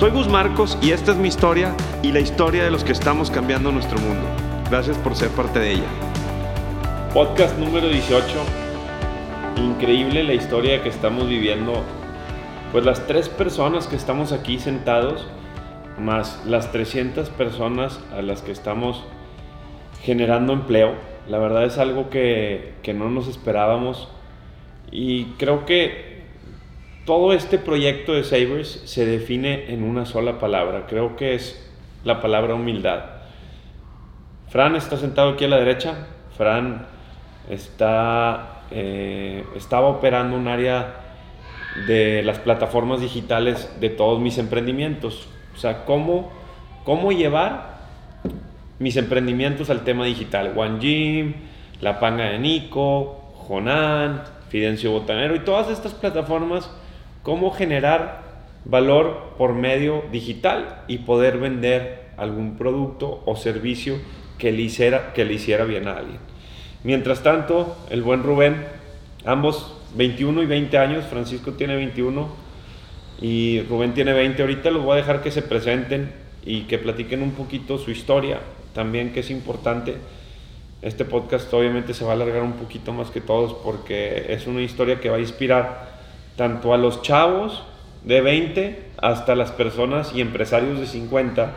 Soy Gus Marcos y esta es mi historia y la historia de los que estamos cambiando nuestro mundo. Gracias por ser parte de ella. Podcast número 18. Increíble la historia que estamos viviendo. Pues las tres personas que estamos aquí sentados, más las 300 personas a las que estamos generando empleo. La verdad es algo que, que no nos esperábamos. Y creo que todo este proyecto de Sabres se define en una sola palabra. Creo que es la palabra humildad. Fran está sentado aquí a la derecha. Fran está, eh, estaba operando un área de las plataformas digitales de todos mis emprendimientos. O sea, cómo, cómo llevar mis emprendimientos al tema digital. One Gym, La Panga de Nico, Jonan, Fidencio Botanero y todas estas plataformas cómo generar valor por medio digital y poder vender algún producto o servicio que le hiciera, que le hiciera bien a alguien. Mientras tanto, el buen Rubén, ambos 21 y 20 años, Francisco tiene 21 y Rubén tiene 20, ahorita los voy a dejar que se presenten y que platiquen un poquito su historia, también que es importante. Este podcast obviamente se va a alargar un poquito más que todos porque es una historia que va a inspirar tanto a los chavos de 20 hasta las personas y empresarios de 50,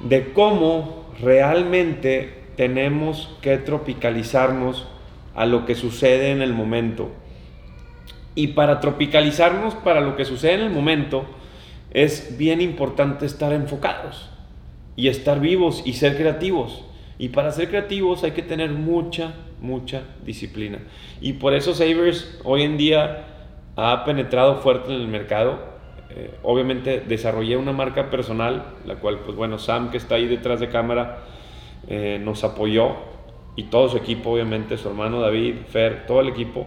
de cómo realmente tenemos que tropicalizarnos a lo que sucede en el momento. Y para tropicalizarnos para lo que sucede en el momento, es bien importante estar enfocados y estar vivos y ser creativos. Y para ser creativos hay que tener mucha, mucha disciplina. Y por eso Savers hoy en día ha penetrado fuerte en el mercado. Eh, obviamente desarrollé una marca personal, la cual, pues bueno, Sam, que está ahí detrás de cámara, eh, nos apoyó y todo su equipo, obviamente, su hermano David, Fer, todo el equipo.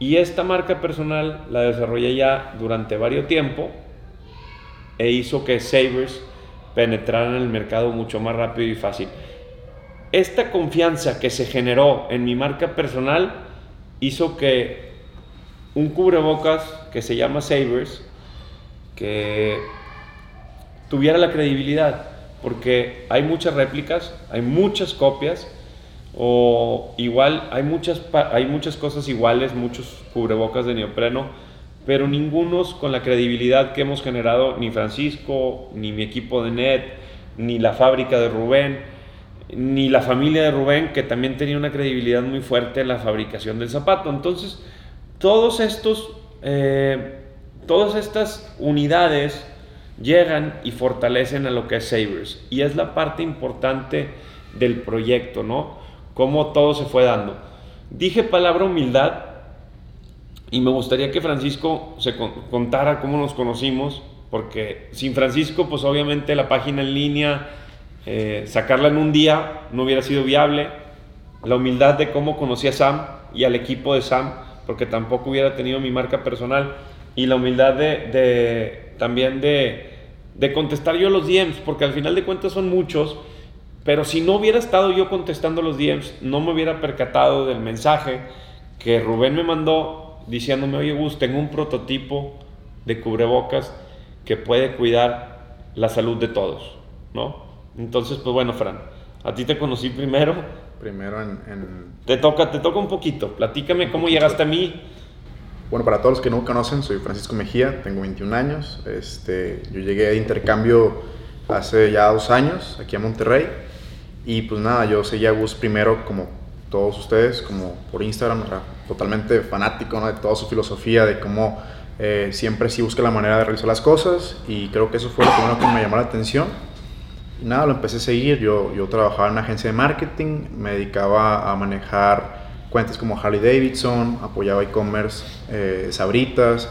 Y esta marca personal la desarrollé ya durante varios tiempo e hizo que Savers penetrara en el mercado mucho más rápido y fácil. Esta confianza que se generó en mi marca personal hizo que un cubrebocas que se llama Sabers, que tuviera la credibilidad, porque hay muchas réplicas, hay muchas copias, o igual hay muchas, hay muchas cosas iguales, muchos cubrebocas de neopreno, pero ningunos con la credibilidad que hemos generado ni Francisco, ni mi equipo de NET, ni la fábrica de Rubén, ni la familia de Rubén, que también tenía una credibilidad muy fuerte en la fabricación del zapato. Entonces, todos estos, eh, todas estas unidades llegan y fortalecen a lo que es Sabres. Y es la parte importante del proyecto, ¿no? Cómo todo se fue dando. Dije palabra humildad y me gustaría que Francisco se contara cómo nos conocimos, porque sin Francisco, pues obviamente la página en línea, eh, sacarla en un día no hubiera sido viable. La humildad de cómo conocí a Sam y al equipo de Sam porque tampoco hubiera tenido mi marca personal y la humildad de, también de, contestar yo los DMs, porque al final de cuentas son muchos, pero si no hubiera estado yo contestando los DMs, no me hubiera percatado del mensaje que Rubén me mandó diciéndome, oye Gus, tengo un prototipo de cubrebocas que puede cuidar la salud de todos, ¿no? Entonces, pues bueno, Fran, a ti te conocí primero, primero en, Te toca, te toca un poquito. Platícame cómo llegaste a mí. Bueno, para todos los que no me conocen, soy Francisco Mejía, tengo 21 años. Este, yo llegué de intercambio hace ya dos años aquí a Monterrey. Y pues nada, yo seguía a Gus primero como todos ustedes, como por Instagram, era totalmente fanático de toda su filosofía, de cómo eh, siempre sí busca la manera de realizar las cosas. Y creo que eso fue lo primero que me llamó la atención y nada, lo empecé a seguir. Yo, yo trabajaba en una agencia de marketing, me dedicaba a manejar cuentas como Harley Davidson, apoyaba e-commerce, eh, Sabritas,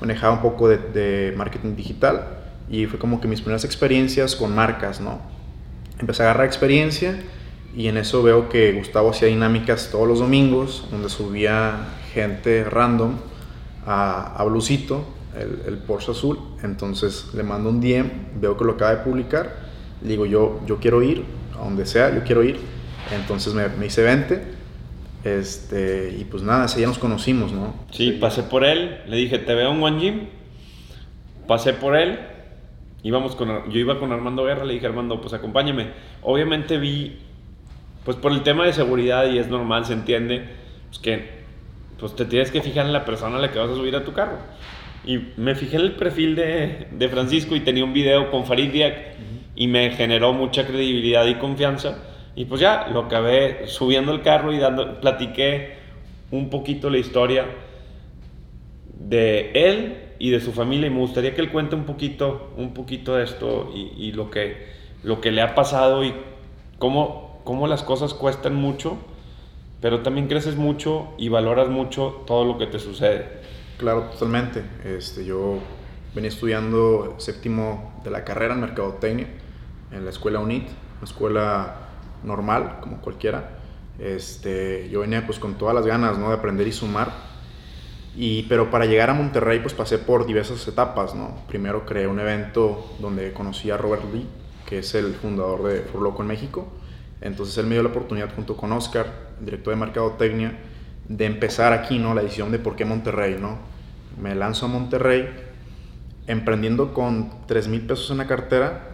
manejaba un poco de, marketing digital y fue como que mis primeras experiencias con marcas, ¿no? empecé a agarrar experiencia y en eso veo que Gustavo hacía dinámicas todos los domingos, donde subía gente random a, a Blusito, el, el, Porsche azul. Entonces le mando un DM, veo que lo acaba de publicar, le digo yo, yo quiero ir, a donde sea, yo quiero ir. Entonces me, me hice 20. Este, y pues nada, ya nos conocimos, ¿no? Sí, pasé por él, le dije, te veo en One Gym. Pasé por él, íbamos con, yo iba con Armando Guerra, le dije, Armando, pues acompáñame. Obviamente vi, pues por el tema de seguridad, y es normal, se entiende, pues que pues te tienes que fijar en la persona a la que vas a subir a tu carro. Y me fijé en el perfil de, de Francisco y tenía un video con Farid Diak y me generó mucha credibilidad y confianza. Y pues ya, lo acabé subiendo el carro y dando, platiqué un poquito la historia de él y de su familia y me gustaría que él cuente un poquito, un poquito de esto y, y lo, que, lo que le ha pasado y cómo, cómo las cosas cuestan mucho, pero también creces mucho y valoras mucho todo lo que te sucede. Claro, totalmente. Este, yo venía estudiando séptimo de la carrera en Mercadotecnia en la escuela UNIT, una escuela normal, como cualquiera. Este, yo venía pues con todas las ganas, ¿no? De aprender y sumar. Y, pero para llegar a Monterrey pues pasé por diversas etapas, ¿no? Primero creé un evento donde conocí a Robert Lee, que es el fundador de Furloco en México. Entonces él me dio la oportunidad junto con Oscar, el director de Mercadotecnia, de empezar aquí, ¿no? La edición de por qué Monterrey, ¿no? Me lanzo a Monterrey emprendiendo con 3 mil pesos en la cartera,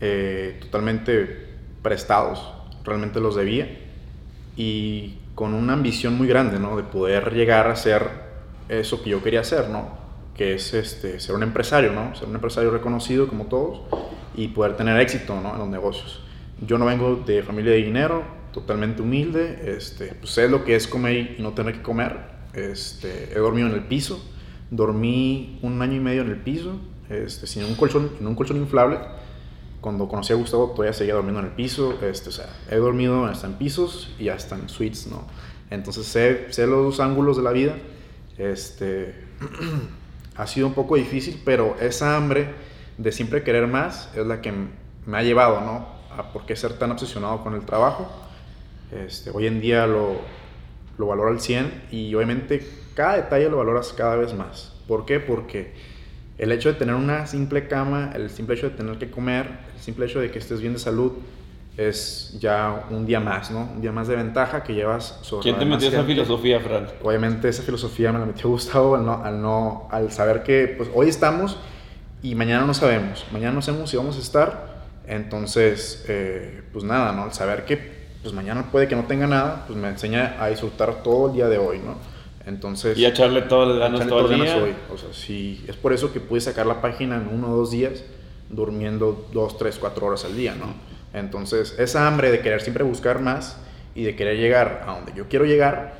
eh, totalmente prestados, realmente los debía, y con una ambición muy grande, ¿no? De poder llegar a ser eso que yo quería hacer, ¿no? Que es este, ser un empresario, ¿no? Ser un empresario reconocido como todos y poder tener éxito, ¿no? En los negocios. Yo no vengo de familia de dinero, totalmente humilde, este, pues sé lo que es comer y no tener que comer. Este, he dormido en el piso, dormí un año y medio en el piso, este, sin un colchón, en un colchón inflable cuando conocí a Gustavo todavía seguía durmiendo en el piso, este, o sea, he dormido hasta en pisos y hasta en suites, ¿no? Entonces sé, sé los ángulos de la vida, este, ha sido un poco difícil, pero esa hambre de siempre querer más es la que me ha llevado, ¿no? A por qué ser tan obsesionado con el trabajo. Este, hoy en día lo, lo valoro al 100 y obviamente cada detalle lo valoras cada vez más. ¿Por qué? Porque el hecho de tener una simple cama, el simple hecho de tener que comer, el simple hecho de que estés bien de salud, es ya un día más, ¿no? Un día más de ventaja que llevas sobre ¿Quién te metió esa filosofía, Fran? Obviamente esa filosofía me la metió Gustavo al, no, al, no, al saber que pues hoy estamos y mañana no sabemos. Mañana no sabemos si vamos a estar. Entonces, eh, pues nada, ¿no? Al saber que pues mañana puede que no tenga nada, pues me enseña a disfrutar todo el día de hoy, ¿no? Entonces, y echarle todas las ganas todo el día. Hoy. O sea, sí, es por eso que pude sacar la página en uno o dos días, durmiendo dos, tres, cuatro horas al día, ¿no? Entonces, esa hambre de querer siempre buscar más y de querer llegar a donde yo quiero llegar,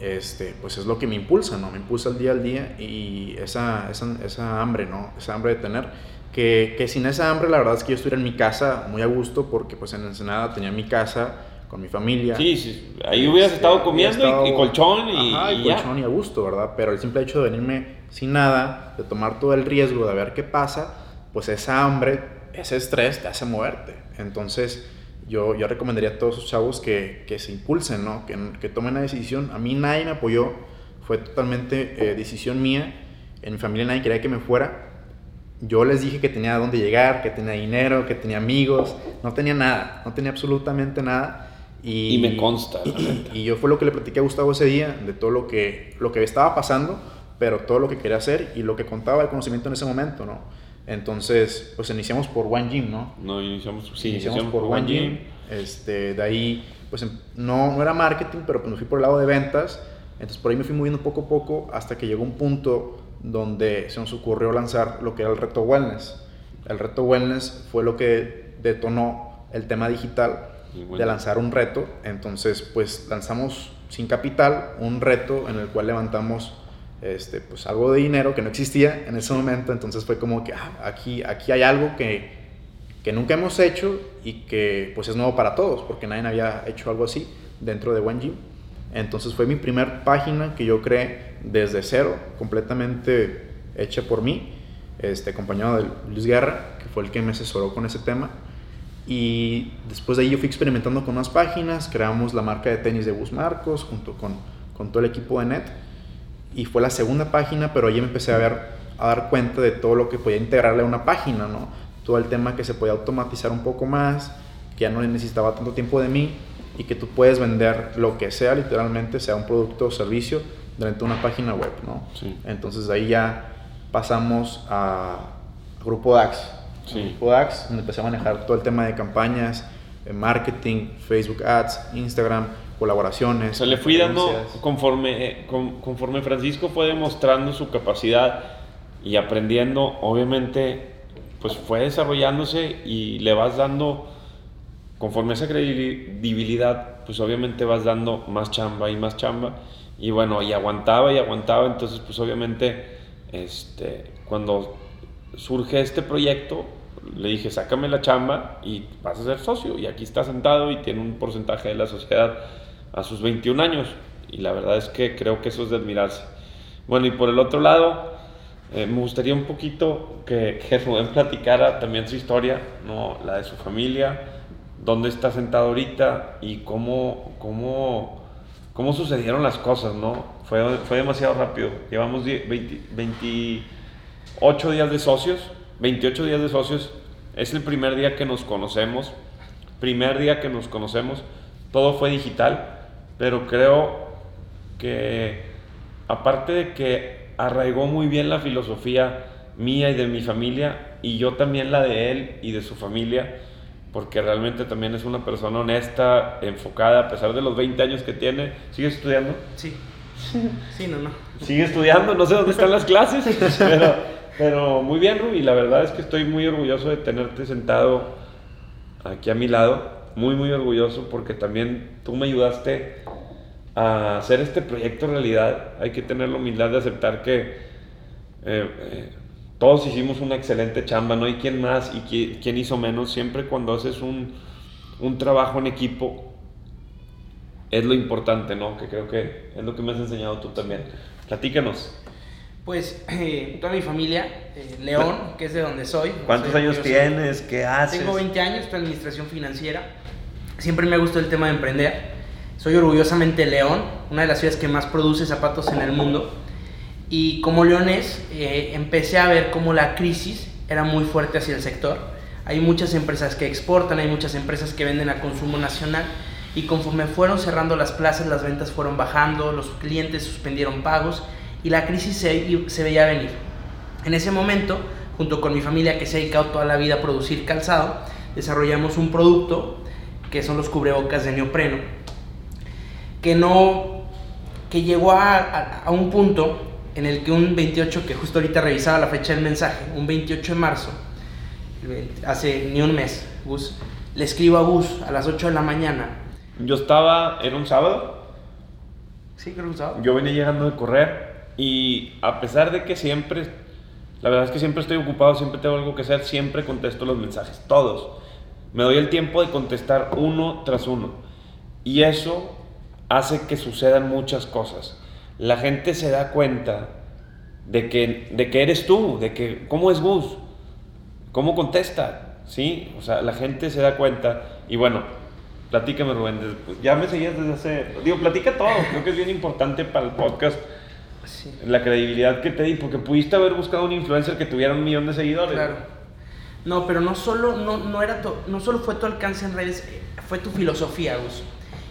este, pues es lo que me impulsa, ¿no? Me impulsa el día al día y esa, esa, esa hambre, ¿no? Esa hambre de tener, que, que, sin esa hambre la verdad es que yo estuviera en mi casa muy a gusto porque pues en Ensenada tenía mi casa con mi familia. Sí, sí. ahí hubieras este, estado comiendo y, colchón y, ajá, y, colchón y a gusto, ¿verdad? Pero el simple hecho de venirme sin nada, de tomar todo el riesgo de ver qué pasa, pues esa hambre, ese estrés te hace moverte. Entonces, yo, yo recomendaría a todos esos chavos que, que se impulsen, ¿no? Que, que, tomen una decisión. A mí nadie me apoyó, fue totalmente eh, decisión mía. En mi familia nadie quería que me fuera. Yo les dije que tenía a dónde llegar, que tenía dinero, que tenía amigos. No tenía nada, no tenía absolutamente nada y, me consta. Y, yo fue lo que le platiqué a Gustavo ese día, de todo lo que, lo que estaba pasando, pero todo lo que quería hacer y lo que contaba el conocimiento en ese momento, ¿no? Entonces, pues iniciamos por One Gym, ¿no? No, iniciamos, sí, iniciamos, por, One Gym. Este, de ahí, pues em, no, no era marketing, pero pues me fui por el lado de ventas. Entonces por ahí me fui moviendo poco a poco hasta que llegó un punto donde se nos ocurrió lanzar lo que era el reto wellness. El reto wellness fue lo que detonó el tema digital de lanzar un reto. Entonces, pues lanzamos sin capital un reto en el cual levantamos este, pues algo de dinero que no existía en ese momento. Entonces fue como que ah, aquí, aquí hay algo que, que nunca hemos hecho y que pues es nuevo para todos, porque nadie había hecho algo así dentro de One Gym. Entonces fue mi primer página que yo creé desde cero, completamente hecha por mí, este, acompañado de Luis Guerra, que fue el que me asesoró con ese tema. Y después de ahí yo fui experimentando con unas páginas, creamos la marca de tenis de Gus Marcos junto con, con todo el equipo de NET. Y fue la segunda página, pero ahí me empecé a, ver, a dar cuenta de todo lo que podía integrarle a una página, ¿no? Todo el tema que se podía automatizar un poco más, que ya no necesitaba tanto tiempo de mí y que tú puedes vender lo que sea, literalmente, sea un producto o servicio, dentro de una página web, ¿no? Sí. Entonces de ahí ya pasamos a Grupo DAX. Sí. Donde empecé a manejar todo el tema de campañas, eh, marketing, Facebook Ads, Instagram, colaboraciones. O sea, le fui dando conforme, eh, con- conforme Francisco fue demostrando su capacidad y aprendiendo, obviamente, pues fue desarrollándose y le vas dando, conforme esa credibilidad, pues obviamente vas dando más chamba y más chamba. Y bueno, y aguantaba y aguantaba, entonces pues obviamente, este, cuando surge este proyecto, le dije, sácame la chamba y vas a ser socio. Y aquí está sentado y tiene un porcentaje de la sociedad a sus 21 años. Y la verdad es que creo que eso es de admirarse. Bueno, y por el otro lado, eh, me gustaría un poquito que, que Rubén platicara también su historia, ¿no? la de su familia, dónde está sentado ahorita y cómo, cómo, cómo sucedieron las cosas, ¿no? Fue, fue demasiado rápido. Llevamos die- 20 28 días de socios, 28 días de socios. Es el primer día que nos conocemos, primer día que nos conocemos. Todo fue digital, pero creo que aparte de que arraigó muy bien la filosofía mía y de mi familia, y yo también la de él y de su familia, porque realmente también es una persona honesta, enfocada, a pesar de los 20 años que tiene. ¿Sigue estudiando? Sí. Sí, no, no. Sigue estudiando, no sé dónde están las clases, pero, pero muy bien, Ruby. La verdad es que estoy muy orgulloso de tenerte sentado aquí a mi lado. Muy, muy orgulloso porque también tú me ayudaste a hacer este proyecto realidad. Hay que tener la humildad de aceptar que eh, eh, todos hicimos una excelente chamba, no hay quien más y qui- quién hizo menos. Siempre cuando haces un, un trabajo en equipo, es lo importante, ¿no? Que creo que es lo que me has enseñado tú también. Platícanos. Pues eh, toda mi familia, eh, León, que es de donde soy. ¿Cuántos soy años tienes? ¿Qué haces? Tengo 20 años, estoy en administración financiera. Siempre me gustado el tema de emprender. Soy orgullosamente León, una de las ciudades que más produce zapatos en el mundo. Y como leonés, eh, empecé a ver cómo la crisis era muy fuerte hacia el sector. Hay muchas empresas que exportan, hay muchas empresas que venden a consumo nacional. Y conforme fueron cerrando las plazas, las ventas fueron bajando, los clientes suspendieron pagos y la crisis se, se veía venir. En ese momento, junto con mi familia que se ha dedicado toda la vida a producir calzado, desarrollamos un producto que son los cubrebocas de neopreno, que no, que llegó a, a- a un punto en el que un 28, que justo ahorita revisaba la fecha del mensaje, un 28 de marzo, el 20 hace ni un mes, Gus, le escribo a Gus a las 8 de la mañana. Yo estaba, era un sábado, Sí, creo que usaba. yo venía llegando de correr y a pesar de que siempre, la verdad es que siempre estoy ocupado, siempre tengo algo que hacer, siempre contesto los mensajes, todos. Me doy el tiempo de contestar uno tras uno. Y eso hace que sucedan muchas cosas. La gente se da cuenta de que, de que eres tú, de que cómo es Gus, cómo contesta, ¿sí? O sea, la gente se da cuenta y bueno, platícame Rubén, ya me seguías desde hace, digo, platica todo, creo que es bien importante para el podcast Sí. la credibilidad que te di, porque pudiste haber buscado un influencer que tuviera un millón de seguidores. Claro. No, pero no solo, no, no era tu- no solo fue tu alcance en redes, eh, fue tu filosofía, Gus.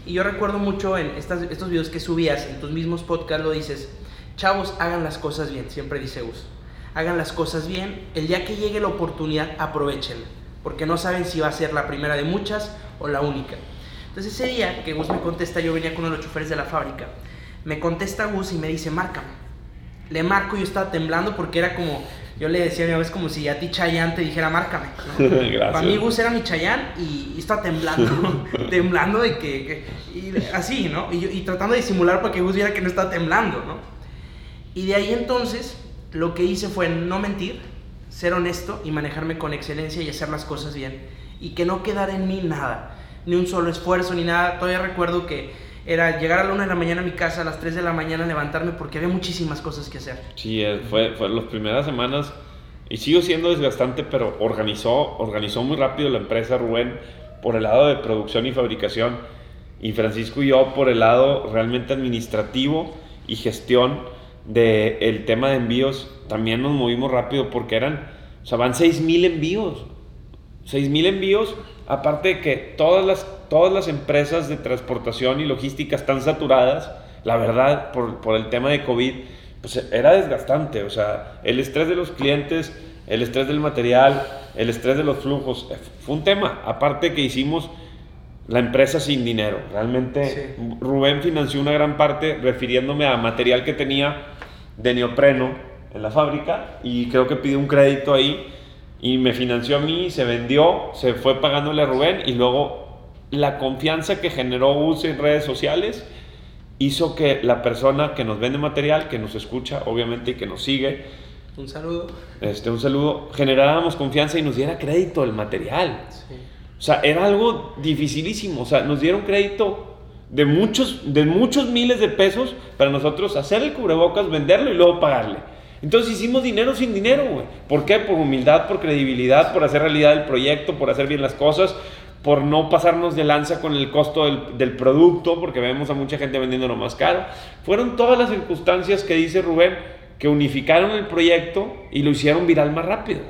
Y yo recuerdo mucho en estas, estos videos que subías, en tus mismos podcasts lo dices, chavos, hagan las cosas bien, siempre dice Gus. Hagan las cosas bien, el día que llegue la oportunidad, aprovechenla, porque no saben si va a ser la primera de muchas o la única. Entonces ese día que Gus me contesta, yo venía con uno de los choferes de la fábrica, me contesta Gus y me dice, márcame. Le marco y yo estaba temblando porque era como, yo le decía a mi mamá, es como si a ti Chayanne te dijera, márcame. ¿no? Para mí Gus era mi Chayanne y, y estaba temblando, temblando de que, que- y de- así, ¿no? Y, y tratando de disimular para que Gus viera que no estaba temblando, ¿no? Y de ahí entonces lo que hice fue no mentir, ser honesto y manejarme con excelencia y hacer las cosas bien. Y que no quedara en mí nada, ni un solo esfuerzo, ni nada. Todavía recuerdo que era llegar a la una de la mañana a mi casa, a las 3 de la mañana levantarme porque había muchísimas cosas que hacer. Sí, eh, fue, fue las primeras semanas y sigo siendo desgastante, pero organizó, organizó muy rápido la empresa Rubén por el lado de producción y fabricación y Francisco y yo por el lado realmente administrativo y gestión del el tema de envíos. También nos movimos rápido porque eran, o sea, van 6.000 envíos. 6.000 envíos, aparte de que todas las, todas las empresas de transportación y logística están saturadas, la verdad, por, por el tema de COVID pues era desgastante, o sea, el estrés de los clientes, el estrés del material, el estrés de los flujos, eh, fue un tema, aparte que hicimos la empresa sin dinero, realmente Rubén financió una gran parte refiriéndome a material que tenía de neopreno en la fábrica y creo que pidió un crédito ahí y me financió a mí, se vendió, se fue pagándole a Rubén y luego la confianza que generó uso en redes sociales hizo que la persona que nos vende material, que nos escucha, obviamente, y que nos sigue, un saludo. Este, un saludo, generáramos confianza y nos diera crédito el material. O sea, era algo dificilísimo. O sea, nos dieron crédito de muchos, de muchos miles de pesos para nosotros hacer el cubrebocas, venderlo y luego pagarle. Entonces hicimos dinero sin dinero, güey. ¿Por qué? Por humildad, por credibilidad, por hacer realidad el proyecto, por hacer bien las cosas, por no pasarnos de lanza con el costo del, producto, porque vemos a mucha gente vendiéndolo más caro. Fueron todas las circunstancias que dice Rubén que unificaron el proyecto y lo hicieron viral más rápido.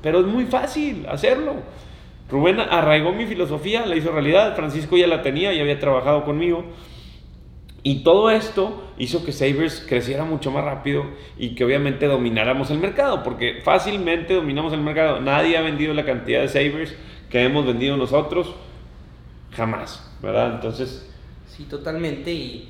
Pero es muy fácil hacerlo. Rubén arraigó mi filosofía, la hizo realidad, Francisco ya la tenía, ya había trabajado conmigo. Y todo esto hizo que Sabers creciera mucho más rápido y que obviamente domináramos el mercado, porque fácilmente dominamos el mercado. Nadie ha vendido la cantidad de Sabers que hemos vendido nosotros, jamás, ¿verdad? Entonces... Sí, totalmente. Y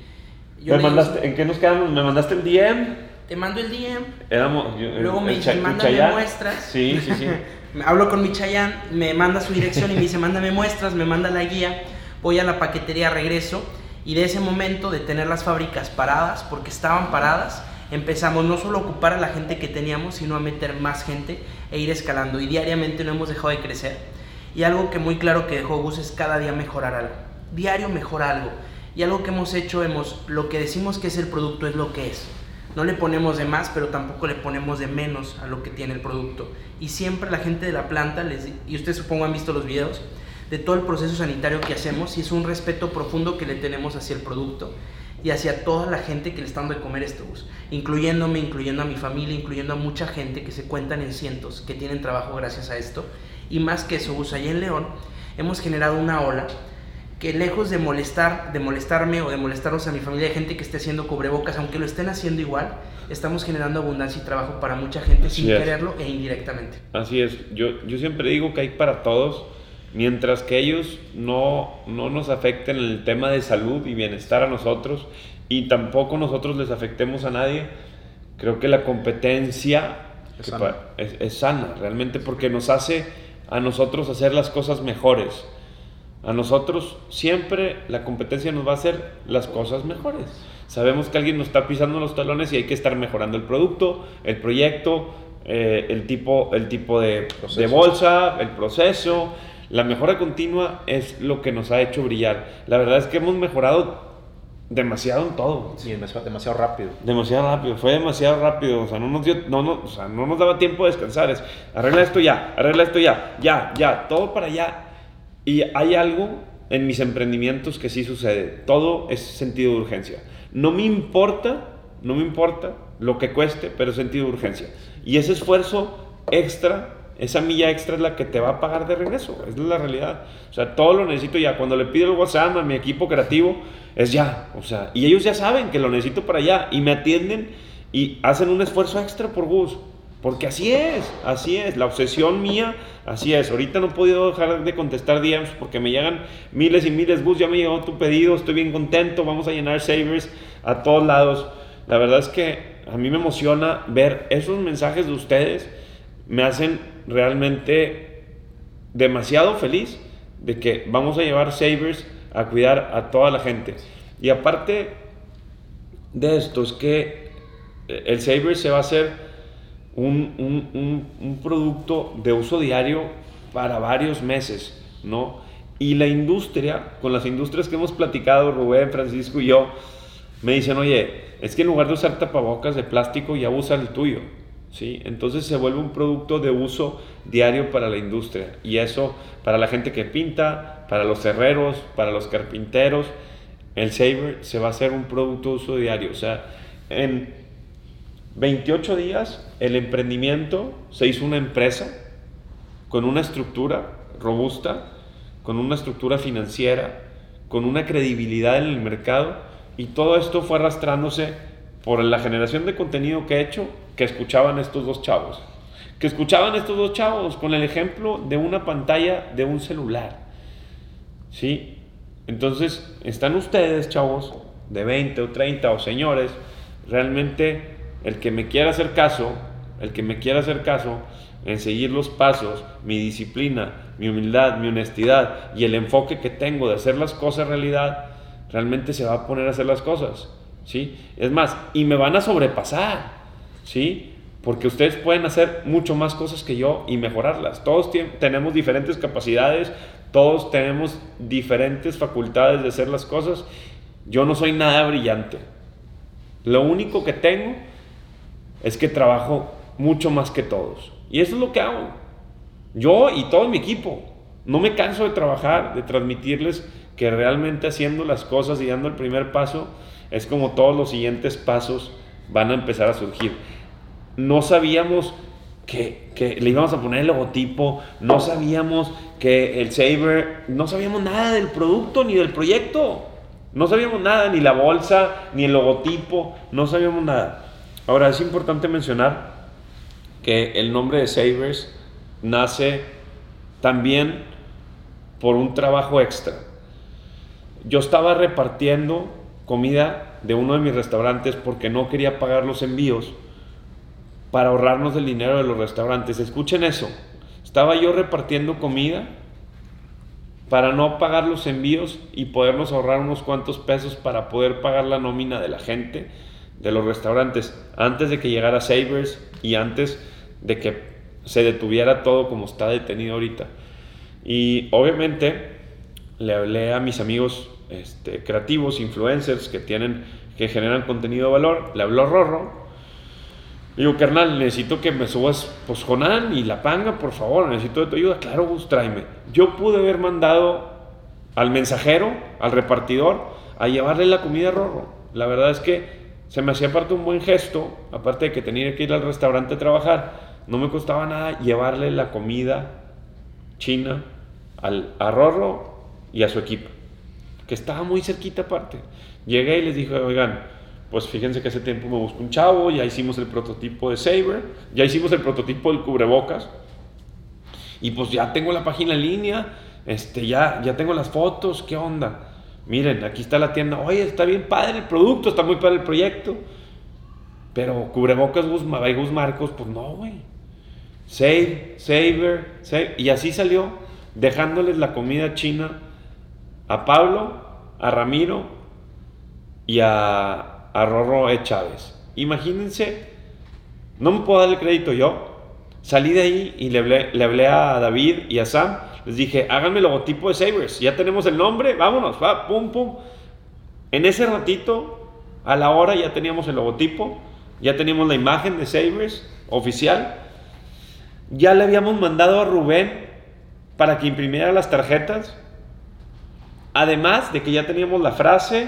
yo mandaste, ¿En qué nos quedamos? ¿Me mandaste el DM? Te mando el DM. Éramos, Luego me dice, mándame muestras. Sí, sí, sí. Hablo con mi Chayán, me manda su dirección y me dice, mándame muestras, me manda la guía. Voy a la paquetería, regreso. Y de ese momento de tener las fábricas paradas, porque estaban paradas, empezamos no solo a ocupar a la gente que teníamos, sino a meter más gente e ir escalando. Y diariamente no hemos dejado de crecer y algo que muy claro que dejó Gus es cada día mejorar algo. Diario mejora algo. Y algo que hemos hecho, hemos, lo que decimos que es el producto es lo que es. No le ponemos de más, pero tampoco le ponemos de menos a lo que tiene el producto. Y siempre la gente de la planta, y ustedes supongo han visto los videos, de todo el proceso sanitario que hacemos, y es un respeto profundo que le tenemos hacia el producto y hacia toda la gente que le está dando de comer esto, Gus. Incluyéndome, incluyendo a mi familia, incluyendo a mucha gente que se cuentan en cientos, que tienen trabajo gracias a esto y más que eso, allá en León, hemos generado una ola que lejos de molestar, de molestarme o de molestarnos a mi familia, hay gente que esté haciendo cubrebocas, aunque lo estén haciendo igual, estamos generando abundancia y trabajo para mucha gente sin quererlo e indirectamente. Así es, yo, yo siempre digo que hay para todos, mientras que ellos no, no nos afecten el tema de salud y bienestar a nosotros y tampoco nosotros les afectemos a nadie, creo que la competencia es, es sana realmente porque nos hace a nosotros hacer las cosas mejores. A nosotros siempre la competencia nos va a hacer las cosas mejores. Sabemos que alguien nos está pisando los talones y hay que estar mejorando el producto, el proyecto, eh, el, tipo, el tipo de, de, bolsa, el proceso. La mejora continua es lo que nos ha hecho brillar. La verdad es que hemos mejorado demasiado en todo. Sí, demasiado, rápido. Demasiado rápido, fue demasiado rápido. O sea, no nos, dio, no, no, o sea, no nos daba tiempo de descansar. Es, arregla esto ya, arregla esto ya, ya, ya, todo para allá. Y hay algo en mis emprendimientos que sí sucede. Todo es sentido de urgencia. No me importa, no me importa lo que cueste, pero sentido de urgencia. Y ese esfuerzo extra esa milla extra es la que te va a pagar de regreso, es la realidad. O sea, todo lo necesito ya. Cuando le pido el WhatsApp a mi equipo creativo, es ya. O sea, y ellos ya saben que lo necesito para allá y me atienden y hacen un esfuerzo extra por Gus. Porque así es, así es. La obsesión mía, así es. Ahorita no he podido dejar de contestar DMs porque me llegan miles y miles. Gus, ya me llegó tu pedido, estoy bien contento, vamos a llenar savers a todos lados. La verdad es que a mí me emociona ver esos mensajes de ustedes me hacen realmente demasiado feliz de que vamos a llevar Sabers a cuidar a toda la gente. Y aparte de esto, es que el Sabers se va a hacer un, un, un, producto de uso diario para varios meses, ¿no? Y la industria, con las industrias que hemos platicado, Rubén, Francisco y yo, me dicen, oye, es que en lugar de usar tapabocas de plástico, ya usa el tuyo. ¿Sí? Entonces se vuelve un producto de uso diario para la industria. Y eso para la gente que pinta, para los herreros, para los carpinteros, el Saber se va a hacer un producto de uso diario. O sea, en 28 días el emprendimiento se hizo una empresa con una estructura robusta, con una estructura financiera, con una credibilidad en el mercado y todo esto fue arrastrándose por la generación de contenido que he hecho que escuchaban estos dos chavos. Que escuchaban estos dos chavos con el ejemplo de una pantalla de un celular. ¿Sí? Entonces, están ustedes, chavos, de 20 o 30 o señores, realmente el que me quiera hacer caso, el que me quiera hacer caso en seguir los pasos, mi disciplina, mi humildad, mi honestidad y el enfoque que tengo de hacer las cosas realidad, realmente se va a poner a hacer las cosas. ¿Sí? Es más, y me van a sobrepasar. ¿Sí? Porque ustedes pueden hacer mucho más cosas que yo y mejorarlas. Todos tenemos diferentes capacidades, todos tenemos diferentes facultades de hacer las cosas. Yo no soy nada brillante. Lo único que tengo es que trabajo mucho más que todos. Y eso es lo que hago. Yo y todo mi equipo. No me canso de trabajar, de transmitirles que realmente haciendo las cosas y dando el primer paso es como todos los siguientes pasos van a empezar a surgir no sabíamos que, le íbamos a poner el logotipo, no sabíamos que el Saber, no sabíamos nada del producto ni del proyecto. No sabíamos nada, ni la bolsa, ni el logotipo, no sabíamos nada. Ahora es importante mencionar que el nombre de Sabers nace también por un trabajo extra. Yo estaba repartiendo comida de uno de mis restaurantes porque no quería pagar los envíos para ahorrarnos el dinero de los restaurantes. Escuchen eso. Estaba yo repartiendo comida para no pagar los envíos y podernos ahorrar unos cuantos pesos para poder pagar la nómina de la gente de los restaurantes antes de que llegara Sabers y antes de que se detuviera todo como está detenido ahorita. Y obviamente le hablé a mis amigos este, creativos, influencers que tienen, que generan contenido de valor, le habló Rorro Digo, carnal, necesito que me subas, pues, Jonán y la panga, por favor, necesito de tu ayuda. Claro, Gus, tráeme. Yo pude haber mandado al mensajero, al repartidor, a llevarle la comida a Rorro. La verdad es que se me hacía aparte un buen gesto, aparte de que tenía que ir al restaurante a trabajar, no me costaba nada llevarle la comida china al, a Rorro y a su equipo, que estaba muy cerquita aparte. Llegué y les dije, oigan, pues fíjense que hace tiempo me busco un chavo, ya hicimos el prototipo de Saber, ya hicimos el prototipo del cubrebocas, y pues ya tengo la página en línea, este, ya, ya tengo las fotos, ¿qué onda? Miren, aquí está la tienda, oye, está bien padre el producto, está muy padre el proyecto, pero cubrebocas Gus, Gus Marcos, pues no, güey. Save, Saber, Save, y así salió, dejándoles la comida china a Pablo, a Ramiro y a a Rorro E. Chávez. Imagínense, no me puedo dar el crédito yo. Salí de ahí y le hablé, le hablé a David y a Sam. Les dije, háganme el logotipo de Sabres. Ya tenemos el nombre, vámonos, va, pum, pum. En ese ratito, a la hora, ya teníamos el logotipo, ya teníamos la imagen de Sabres oficial. Ya le habíamos mandado a Rubén para que imprimiera las tarjetas. Además de que ya teníamos la frase,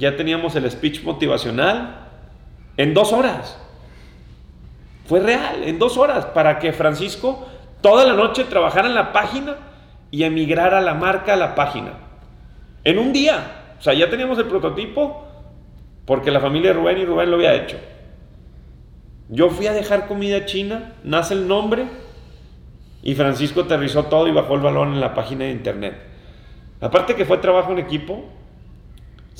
ya teníamos el speech motivacional en dos horas. Fue real, en dos horas, para que Francisco toda la noche trabajara en la página y emigrara la marca a la página. En un día. O sea, ya teníamos el prototipo porque la familia de Rubén y Rubén lo había hecho. Yo fui a dejar comida china, nace el nombre y Francisco aterrizó todo y bajó el balón en la página de internet. Aparte que fue trabajo en equipo,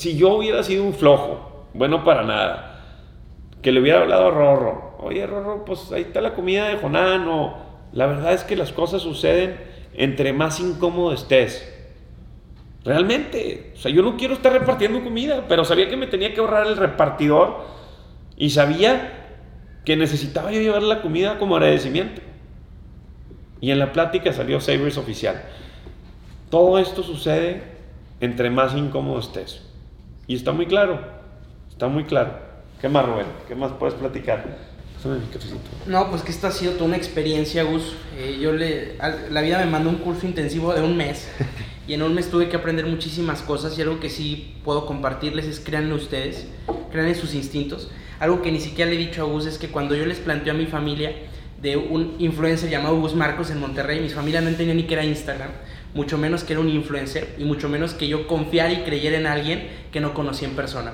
si yo hubiera sido un flojo, bueno para nada, que le hubiera hablado a Rorro, oye Rorro, pues ahí está la comida de Jonán, o la verdad es que las cosas suceden entre más incómodo estés. Realmente, o sea, yo no quiero estar repartiendo comida, pero sabía que me tenía que ahorrar el repartidor y sabía que necesitaba yo llevar la comida como agradecimiento. Y en la plática salió Sabres oficial. Todo esto sucede entre más incómodo estés. Y está muy claro, está muy claro. ¿Qué más, Rubén? ¿Qué más puedes platicar? No, pues que esto ha sido toda una experiencia, Gus. Eh, yo le, la vida me mandó un curso intensivo de un mes y en un mes tuve que aprender muchísimas cosas y algo que sí puedo compartirles es créanle ustedes, crean en sus instintos. Algo que ni siquiera le he dicho a Gus es que cuando yo les planteo a mi familia de un influencer llamado Gus Marcos en Monterrey, mi familia no entendía ni que era Instagram, mucho menos que era un influencer y mucho menos que yo confiara y creyera en alguien que no conocía en persona.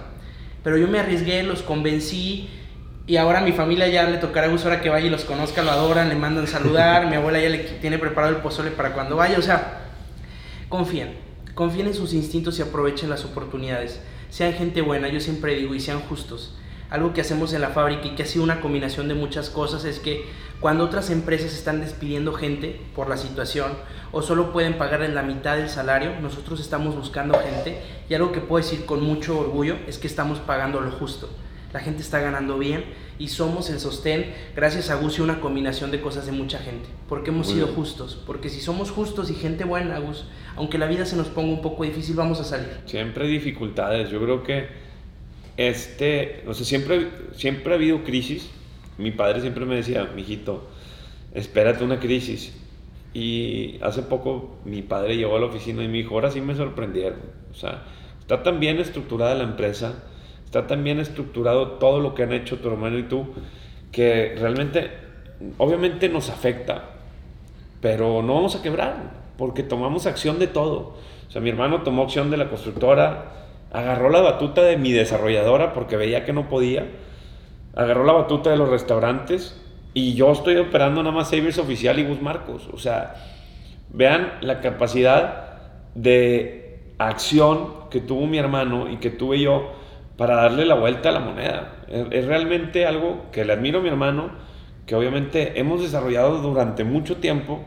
Pero yo me arriesgué, los convencí, y ahora a mi familia ya le tocará Gus ahora que vaya y los conozca, lo adoran, le mandan saludar, mi abuela ya le tiene preparado el pozole para cuando vaya, o sea, confíen, confíen en sus instintos y aprovechen las oportunidades. Sean gente buena, yo siempre digo, y sean justos. Algo que hacemos en la fábrica y que ha sido una combinación de muchas cosas es que cuando otras empresas están despidiendo gente por la situación o solo pueden pagar en la mitad del salario, nosotros estamos buscando gente y algo que puedo decir con mucho orgullo es que estamos pagando lo justo la gente está ganando bien y somos el sostén, gracias a Gus, y una combinación de cosas de mucha gente, porque hemos sido justos, porque si somos justos y gente buena, Gus, aunque la vida se nos ponga un poco difícil, vamos a salir. Siempre hay dificultades, yo creo que este, no sé, siempre, siempre ha habido crisis, mi padre siempre me decía, mijito, espérate una crisis, y hace poco mi padre llegó a la oficina y me dijo, ahora sí me sorprendieron, o sea, está tan bien estructurada la empresa, está tan bien estructurado todo lo que han hecho tu hermano y tú, que realmente, obviamente nos afecta, pero no vamos a quebrar, porque tomamos acción de todo. O sea, mi hermano tomó acción de la constructora, agarró la batuta de mi desarrolladora porque veía que no podía, agarró la batuta de los restaurantes y yo estoy operando nada más Savers Oficial y Bus Marcos. O sea, vean la capacidad de acción que tuvo mi hermano y que tuve yo para darle la vuelta a la moneda. Es, realmente algo que le admiro a mi hermano, que obviamente hemos desarrollado durante mucho tiempo,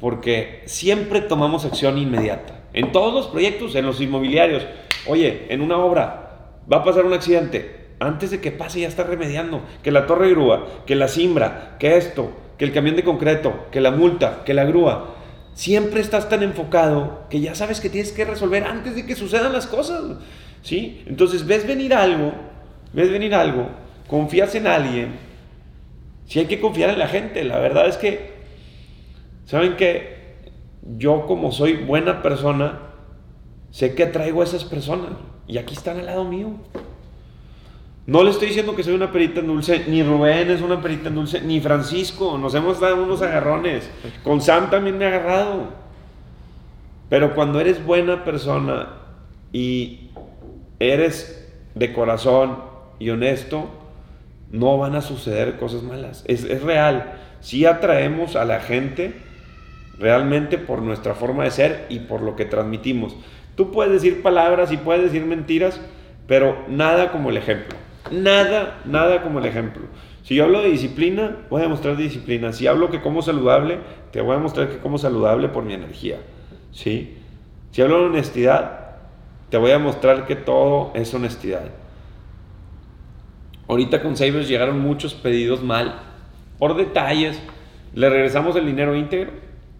porque siempre tomamos acción inmediata. En todos los proyectos, en los inmobiliarios. Oye, en una obra va a pasar un accidente. Antes de que pase ya está remediando. Que la torre grúa, que la simbra, que esto, que el camión de concreto, que la multa, que la grúa. Siempre estás tan enfocado que ya sabes que tienes que resolver antes de que sucedan las cosas. ¿Sí? Entonces ves venir algo, ves venir algo, confías en alguien. Si hay que confiar en la gente, la verdad es que, ¿saben que Yo como soy buena persona, sé que atraigo a esas personas y aquí están al lado mío. No le estoy diciendo que soy una perita en dulce, ni Rubén es una perita en dulce, ni Francisco, nos hemos dado unos agarrones. Con Sam también me ha agarrado. Pero cuando eres buena persona y eres de corazón y honesto, no van a suceder cosas malas. Es, real. Si atraemos a la gente realmente por nuestra forma de ser y por lo que transmitimos. Tú puedes decir palabras y puedes decir mentiras, pero nada como el ejemplo. Nada, nada como el ejemplo. Si yo hablo de disciplina, voy a mostrar disciplina. Si hablo que como saludable, te voy a mostrar que como saludable por mi energía. ¿Sí? Si hablo de honestidad, te voy a mostrar que todo es honestidad. Ahorita con Savers llegaron muchos pedidos mal, por detalles. Le regresamos el dinero íntegro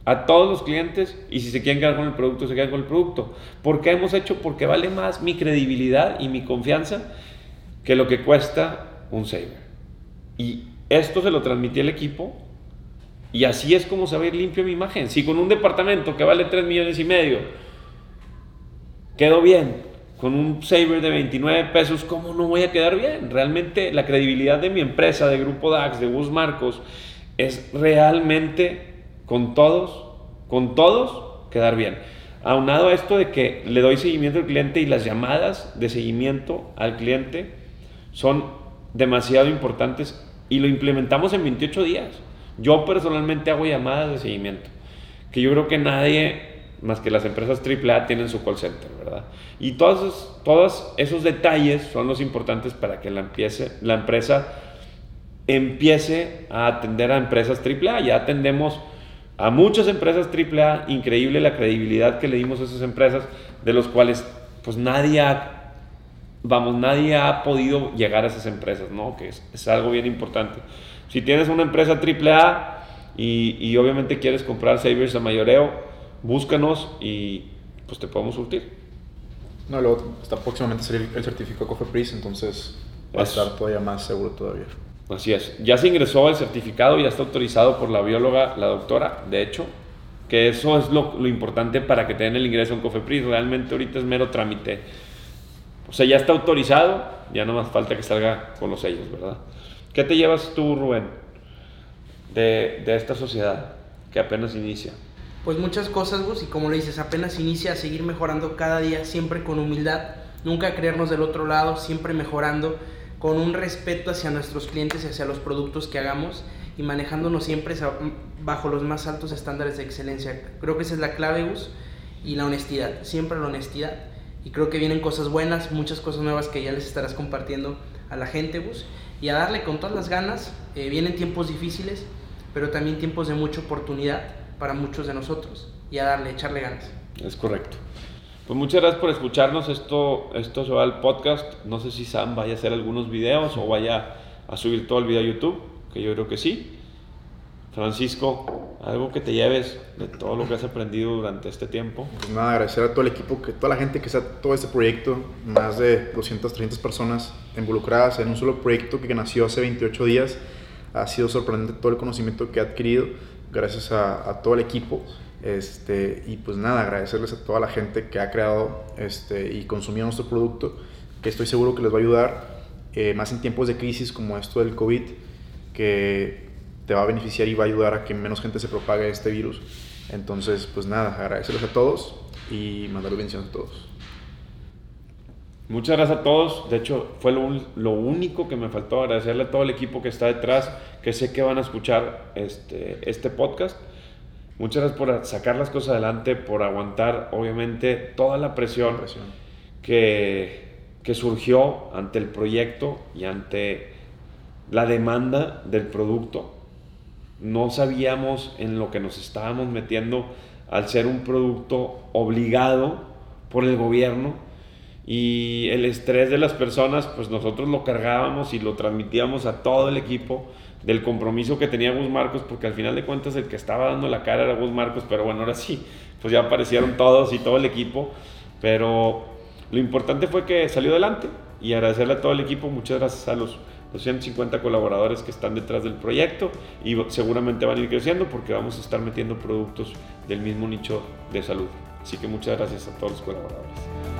a todos los clientes y si se quieren quedar con el producto, se quedan con el producto. ¿Por qué hemos hecho? Porque vale más mi credibilidad y mi confianza que lo que cuesta un Saver. Y esto se lo transmití al equipo y así es como se va a ir limpio mi imagen. Si con un departamento que vale 3 millones y medio quedo bien con un saver de 29 pesos, ¿cómo no voy a quedar bien? Realmente la credibilidad de mi empresa, de Grupo DAX, de Bus Marcos, es realmente con todos, con todos, quedar bien. Aunado a esto de que le doy seguimiento al cliente y las llamadas de seguimiento al cliente son demasiado importantes y lo implementamos en 28 días. Yo personalmente hago llamadas de seguimiento, que yo creo que nadie más que las empresas AAA tienen su call center, ¿verdad? Y todos esos, todos esos detalles son los importantes para que la empresa empiece a atender a empresas AAA. Ya atendemos a muchas empresas AAA, increíble la credibilidad que le dimos a esas empresas, de los cuales pues nadie ha, vamos, nadie ha podido llegar a esas empresas, ¿no? Que es, es algo bien importante. Si tienes una empresa AAA y, y obviamente quieres comprar savers a mayoreo, búscanos y pues te podemos surtir. No, luego está próximamente salir el certificado COFEPRIS, entonces va a estar todavía más seguro todavía. Así es. Ya se ingresó el certificado, ya está autorizado por la bióloga, la doctora, de hecho, que eso es lo, lo importante para que te den el ingreso en COFEPRIS. Realmente ahorita es mero trámite. O sea, ya está autorizado, ya no más falta que salga con los sellos, ¿verdad? ¿Qué te llevas tú, Rubén, de, de esta sociedad que apenas inicia? Pues muchas cosas, Gus, y como le dices, apenas inicia a seguir mejorando cada día, siempre con humildad, nunca creernos del otro lado, siempre mejorando, con un respeto hacia nuestros clientes y hacia los productos que hagamos y manejándonos siempre bajo los más altos estándares de excelencia. Creo que esa es la clave, Gus, y la honestidad, siempre la honestidad. Y creo que vienen cosas buenas, muchas cosas nuevas que ya les estarás compartiendo a la gente, Gus. Y a darle con todas las ganas. Eh, vienen tiempos difíciles, pero también tiempos de mucha oportunidad para muchos de nosotros. Y a darle, echarle ganas. Es correcto. Pues muchas gracias por escucharnos. Esto, esto se va al podcast. No sé si Sam vaya a hacer algunos videos o vaya a subir todo el video a YouTube, que yo creo que sí. Francisco, algo que te lleves de todo lo que has aprendido durante este tiempo. Pues nada, agradecer a todo el equipo, que toda la gente que está todo este proyecto, más de 200, 300 personas involucradas en un solo proyecto que nació hace 28 días. Ha sido sorprendente todo el conocimiento que ha adquirido gracias a todo el equipo. Este, y pues nada, agradecerles a toda la gente que ha creado este, y consumido nuestro producto, que estoy seguro que les va a ayudar, eh, más en tiempos de crisis como esto del COVID, que te va a beneficiar y va a ayudar a que menos gente se propague este virus. Entonces, pues nada, agradecerles a todos y mandarles bendiciones a todos. Muchas gracias a todos. De hecho, fue lo, lo, único que me faltó. Agradecerle a todo el equipo que está detrás, que sé que van a escuchar este, este podcast. Muchas gracias por sacar las cosas adelante, por aguantar, obviamente, toda la presión, presión. Que, que surgió ante el proyecto y ante la demanda del producto no sabíamos en lo que nos estábamos metiendo al ser un producto obligado por el gobierno y el estrés de las personas, pues nosotros lo cargábamos y lo transmitíamos a todo el equipo del compromiso que tenía Gus Marcos, porque al final de cuentas el que estaba dando la cara era Gus Marcos, pero bueno, ahora sí, pues ya aparecieron todos y todo el equipo, pero lo importante fue que salió adelante y agradecerle a todo el equipo, muchas gracias a los 250 colaboradores que están detrás del proyecto y seguramente van a ir creciendo porque vamos a estar metiendo productos del mismo nicho de salud. Así que muchas gracias a todos los colaboradores.